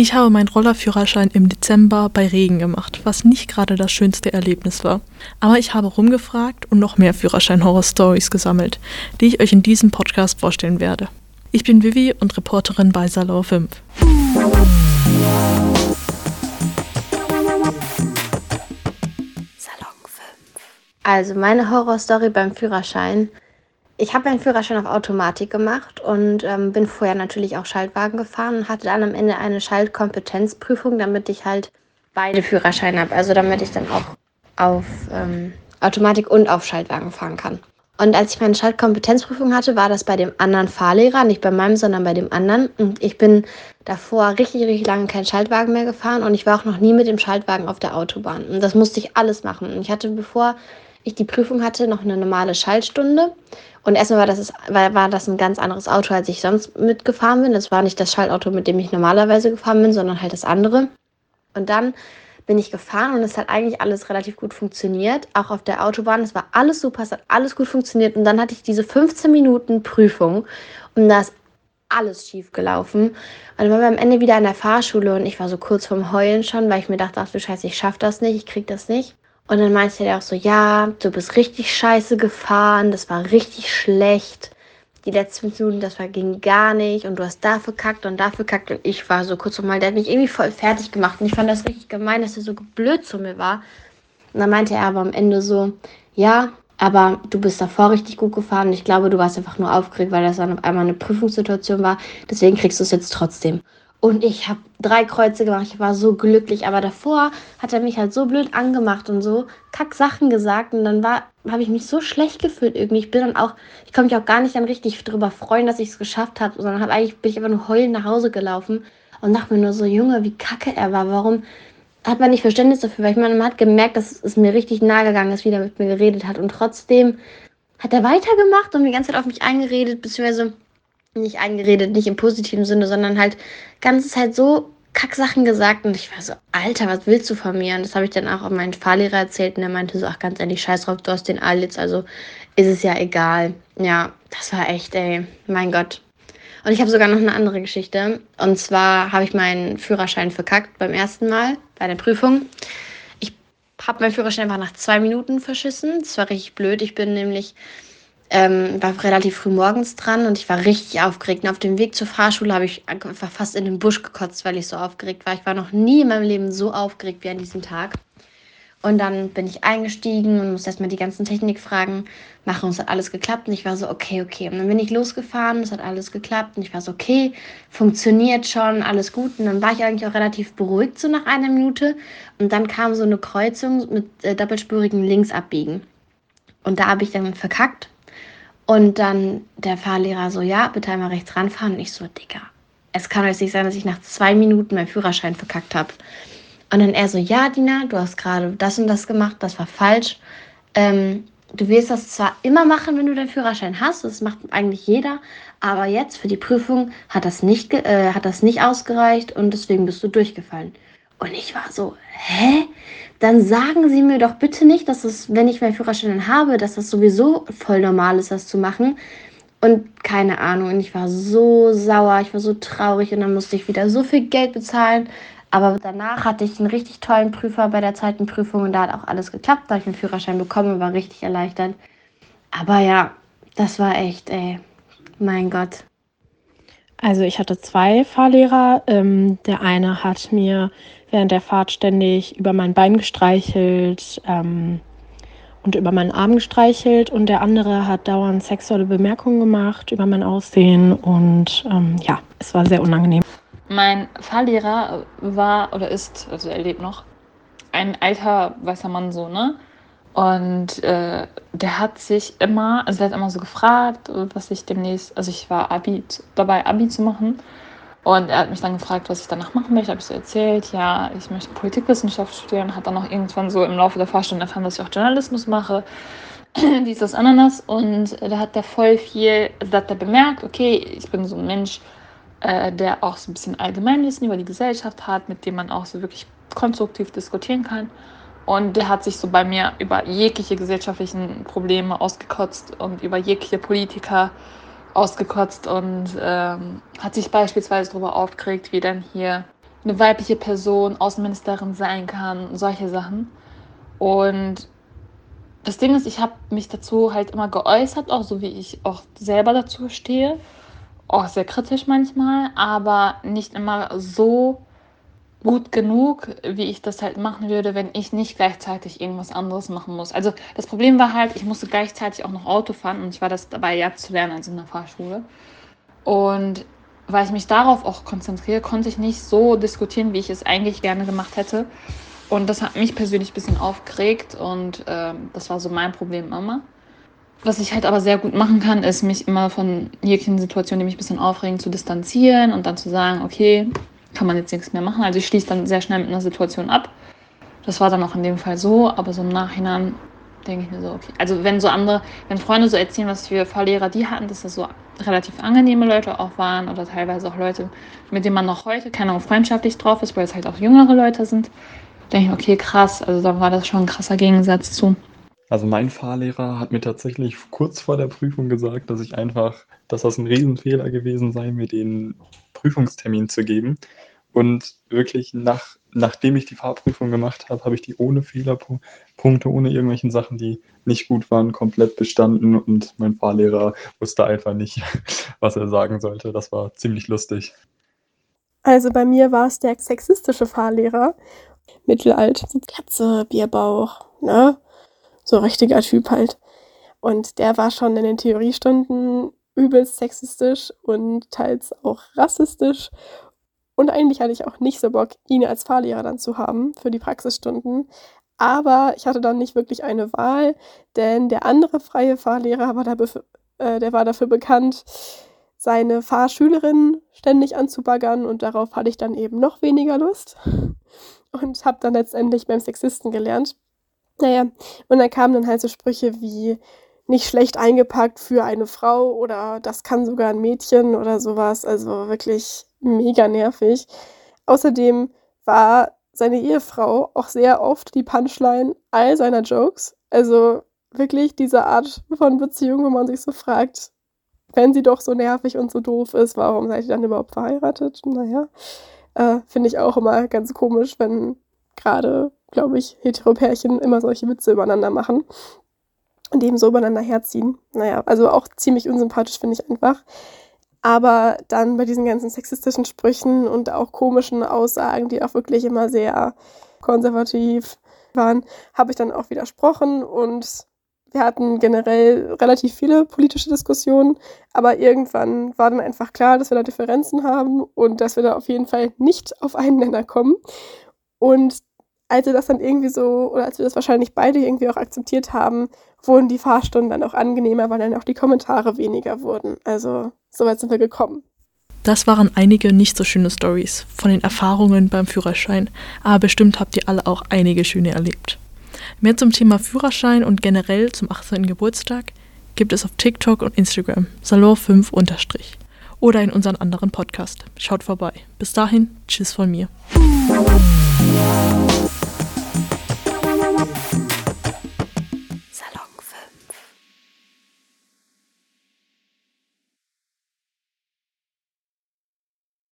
Ich habe meinen Rollerführerschein im Dezember bei Regen gemacht, was nicht gerade das schönste Erlebnis war. Aber ich habe rumgefragt und noch mehr Führerschein-Horror-Stories gesammelt, die ich euch in diesem Podcast vorstellen werde. Ich bin Vivi und Reporterin bei Salon 5. Also meine Horrorstory beim Führerschein. Ich habe meinen Führerschein auf Automatik gemacht und ähm, bin vorher natürlich auch Schaltwagen gefahren und hatte dann am Ende eine Schaltkompetenzprüfung, damit ich halt beide Führerscheine habe. Also damit ich dann auch auf ähm, Automatik und auf Schaltwagen fahren kann. Und als ich meine Schaltkompetenzprüfung hatte, war das bei dem anderen Fahrlehrer, nicht bei meinem, sondern bei dem anderen. Und ich bin davor richtig, richtig lange keinen Schaltwagen mehr gefahren und ich war auch noch nie mit dem Schaltwagen auf der Autobahn. Und das musste ich alles machen. Und ich hatte, bevor ich die Prüfung hatte, noch eine normale Schaltstunde. Und erstmal war das, war, war das ein ganz anderes Auto, als ich sonst mitgefahren bin. Es war nicht das Schaltauto, mit dem ich normalerweise gefahren bin, sondern halt das andere. Und dann bin ich gefahren und es hat eigentlich alles relativ gut funktioniert. Auch auf der Autobahn. Es war alles super, es hat alles gut funktioniert. Und dann hatte ich diese 15 Minuten Prüfung und da ist alles schief gelaufen. Und dann waren wir am Ende wieder an der Fahrschule und ich war so kurz vorm Heulen schon, weil ich mir dachte, ach du Scheiße, ich schaff das nicht, ich krieg das nicht. Und dann meinte er auch so, ja, du bist richtig scheiße gefahren, das war richtig schlecht. Die letzten Minuten, das war, ging gar nicht und du hast dafür kackt und dafür kackt und ich war so kurz nochmal, der hat mich irgendwie voll fertig gemacht und ich fand das richtig gemein, dass er so blöd zu mir war. Und dann meinte er aber am Ende so, ja, aber du bist davor richtig gut gefahren. Ich glaube, du warst einfach nur aufgeregt, weil das dann auf einmal eine Prüfungssituation war. Deswegen kriegst du es jetzt trotzdem. Und ich habe drei Kreuze gemacht. Ich war so glücklich. Aber davor hat er mich halt so blöd angemacht und so kack Sachen gesagt. Und dann habe ich mich so schlecht gefühlt irgendwie. Ich bin dann auch, ich konnte mich auch gar nicht dann richtig darüber freuen, dass ich es geschafft habe, sondern hab eigentlich bin ich einfach nur heulend nach Hause gelaufen und dachte mir nur so, Junge, wie kacke er war. Warum hat man nicht Verständnis dafür? Weil ich meine, man hat gemerkt, dass es mir richtig nahe gegangen ist, wie er mit mir geredet hat. Und trotzdem hat er weitergemacht und die ganze Zeit auf mich eingeredet, beziehungsweise nicht eingeredet, nicht im positiven Sinne, sondern halt ganze Zeit so Kacksachen gesagt und ich war so, Alter, was willst du von mir? Und das habe ich dann auch an meinen Fahrlehrer erzählt und der meinte so, ach ganz ehrlich, scheiß drauf, du hast den Alitz, also ist es ja egal. Ja, das war echt, ey, mein Gott. Und ich habe sogar noch eine andere Geschichte. Und zwar habe ich meinen Führerschein verkackt beim ersten Mal bei der Prüfung. Ich habe meinen Führerschein einfach nach zwei Minuten verschissen. Das war richtig blöd. Ich bin nämlich ähm, war relativ früh morgens dran und ich war richtig aufgeregt. Und auf dem Weg zur Fahrschule habe ich einfach fast in den Busch gekotzt, weil ich so aufgeregt war. Ich war noch nie in meinem Leben so aufgeregt wie an diesem Tag. Und dann bin ich eingestiegen und musste erstmal die ganzen Technikfragen machen. Und es hat alles geklappt. Und ich war so, okay, okay. Und dann bin ich losgefahren, es hat alles geklappt. Und ich war so, okay, funktioniert schon, alles gut. Und dann war ich eigentlich auch relativ beruhigt, so nach einer Minute. Und dann kam so eine Kreuzung mit äh, doppelspurigen Linksabbiegen. Und da habe ich dann verkackt und dann der Fahrlehrer so, ja, bitte einmal rechts ranfahren. Und ich so, Digga, es kann jetzt nicht sein, dass ich nach zwei Minuten meinen Führerschein verkackt habe. Und dann er so, ja, Dina, du hast gerade das und das gemacht, das war falsch. Ähm, du wirst das zwar immer machen, wenn du deinen Führerschein hast, das macht eigentlich jeder, aber jetzt für die Prüfung hat das nicht, äh, hat das nicht ausgereicht und deswegen bist du durchgefallen. Und ich war so, hä? Dann sagen Sie mir doch bitte nicht, dass es, wenn ich meinen Führerschein habe, dass das sowieso voll normal ist, das zu machen. Und keine Ahnung, und ich war so sauer, ich war so traurig und dann musste ich wieder so viel Geld bezahlen. Aber danach hatte ich einen richtig tollen Prüfer bei der zweiten Prüfung und da hat auch alles geklappt. Da habe ich einen Führerschein bekommen und war richtig erleichtert. Aber ja, das war echt, ey, mein Gott. Also ich hatte zwei Fahrlehrer. Ähm, der eine hat mir während der Fahrt ständig über mein Bein gestreichelt ähm, und über meinen Arm gestreichelt und der andere hat dauernd sexuelle Bemerkungen gemacht über mein Aussehen und ähm, ja, es war sehr unangenehm. Mein Fahrlehrer war oder ist, also er lebt noch, ein alter weißer Mann so, ne? Und äh, der hat sich immer, also der hat immer so gefragt, was ich demnächst, also ich war Abi, dabei Abi zu machen und er hat mich dann gefragt, was ich danach machen möchte. Habe ich so erzählt, ja, ich möchte Politikwissenschaft studieren. Hat dann auch irgendwann so im Laufe der Fahrstunde erfahren, dass ich auch Journalismus mache. Dies, das, Ananas. Und da hat er voll viel, also da hat er bemerkt, okay, ich bin so ein Mensch, äh, der auch so ein bisschen Allgemeinwissen über die Gesellschaft hat, mit dem man auch so wirklich konstruktiv diskutieren kann. Und der hat sich so bei mir über jegliche gesellschaftlichen Probleme ausgekotzt und über jegliche Politiker ausgekotzt und ähm, hat sich beispielsweise darüber aufgeregt, wie dann hier eine weibliche Person Außenministerin sein kann, solche Sachen. Und das Ding ist, ich habe mich dazu halt immer geäußert, auch so wie ich auch selber dazu stehe. Auch sehr kritisch manchmal, aber nicht immer so gut genug, wie ich das halt machen würde, wenn ich nicht gleichzeitig irgendwas anderes machen muss. Also das Problem war halt, ich musste gleichzeitig auch noch Auto fahren und ich war das dabei ja zu lernen, also in der Fahrschule. Und weil ich mich darauf auch konzentriere, konnte ich nicht so diskutieren, wie ich es eigentlich gerne gemacht hätte. Und das hat mich persönlich ein bisschen aufgeregt und äh, das war so mein Problem immer. Was ich halt aber sehr gut machen kann, ist mich immer von jeglichen Situationen, die mich ein bisschen aufregen, zu distanzieren und dann zu sagen, okay, kann man jetzt nichts mehr machen. Also ich schließe dann sehr schnell mit einer Situation ab. Das war dann auch in dem Fall so, aber so im Nachhinein denke ich mir so, okay. Also wenn so andere, wenn Freunde so erzählen, was für Fahrlehrer die hatten, dass das so relativ angenehme Leute auch waren oder teilweise auch Leute, mit denen man noch heute keine Ahnung, freundschaftlich drauf ist, weil es halt auch jüngere Leute sind, denke ich, okay, krass. Also dann war das schon ein krasser Gegensatz zu. Also mein Fahrlehrer hat mir tatsächlich kurz vor der Prüfung gesagt, dass ich einfach, dass das ein Riesenfehler gewesen sei, mir den Prüfungstermin zu geben. Und wirklich nach, nachdem ich die Fahrprüfung gemacht habe, habe ich die ohne Fehlerpunkte, ohne irgendwelchen Sachen, die nicht gut waren, komplett bestanden. Und mein Fahrlehrer wusste einfach nicht, was er sagen sollte. Das war ziemlich lustig. Also bei mir war es der sexistische Fahrlehrer. Mittelalt, Katze, Bierbauch, ne? So richtiger Typ halt. Und der war schon in den Theoriestunden übelst sexistisch und teils auch rassistisch. Und eigentlich hatte ich auch nicht so Bock, ihn als Fahrlehrer dann zu haben für die Praxisstunden. Aber ich hatte dann nicht wirklich eine Wahl, denn der andere freie Fahrlehrer war, da äh, der war dafür bekannt, seine Fahrschülerin ständig anzubaggern und darauf hatte ich dann eben noch weniger Lust und habe dann letztendlich beim Sexisten gelernt. Naja, und dann kamen dann halt so Sprüche wie, nicht schlecht eingepackt für eine Frau oder das kann sogar ein Mädchen oder sowas. Also wirklich mega nervig. Außerdem war seine Ehefrau auch sehr oft die Punchline all seiner Jokes. Also wirklich diese Art von Beziehung, wo man sich so fragt, wenn sie doch so nervig und so doof ist, warum seid ihr dann überhaupt verheiratet? Naja, äh, finde ich auch immer ganz komisch, wenn gerade, glaube ich, Heteropärchen immer solche Witze übereinander machen und eben so übereinander herziehen. Naja, also auch ziemlich unsympathisch finde ich einfach. Aber dann bei diesen ganzen sexistischen Sprüchen und auch komischen Aussagen, die auch wirklich immer sehr konservativ waren, habe ich dann auch widersprochen und wir hatten generell relativ viele politische Diskussionen, aber irgendwann war dann einfach klar, dass wir da Differenzen haben und dass wir da auf jeden Fall nicht auf einen Nenner kommen. Und als wir das dann irgendwie so, oder als wir das wahrscheinlich beide irgendwie auch akzeptiert haben, wurden die Fahrstunden dann auch angenehmer, weil dann auch die Kommentare weniger wurden. Also soweit sind wir gekommen. Das waren einige nicht so schöne Stories von den Erfahrungen beim Führerschein, aber bestimmt habt ihr alle auch einige schöne erlebt. Mehr zum Thema Führerschein und generell zum 18. Geburtstag gibt es auf TikTok und Instagram Salon5 oder in unseren anderen Podcast. Schaut vorbei. Bis dahin, tschüss von mir.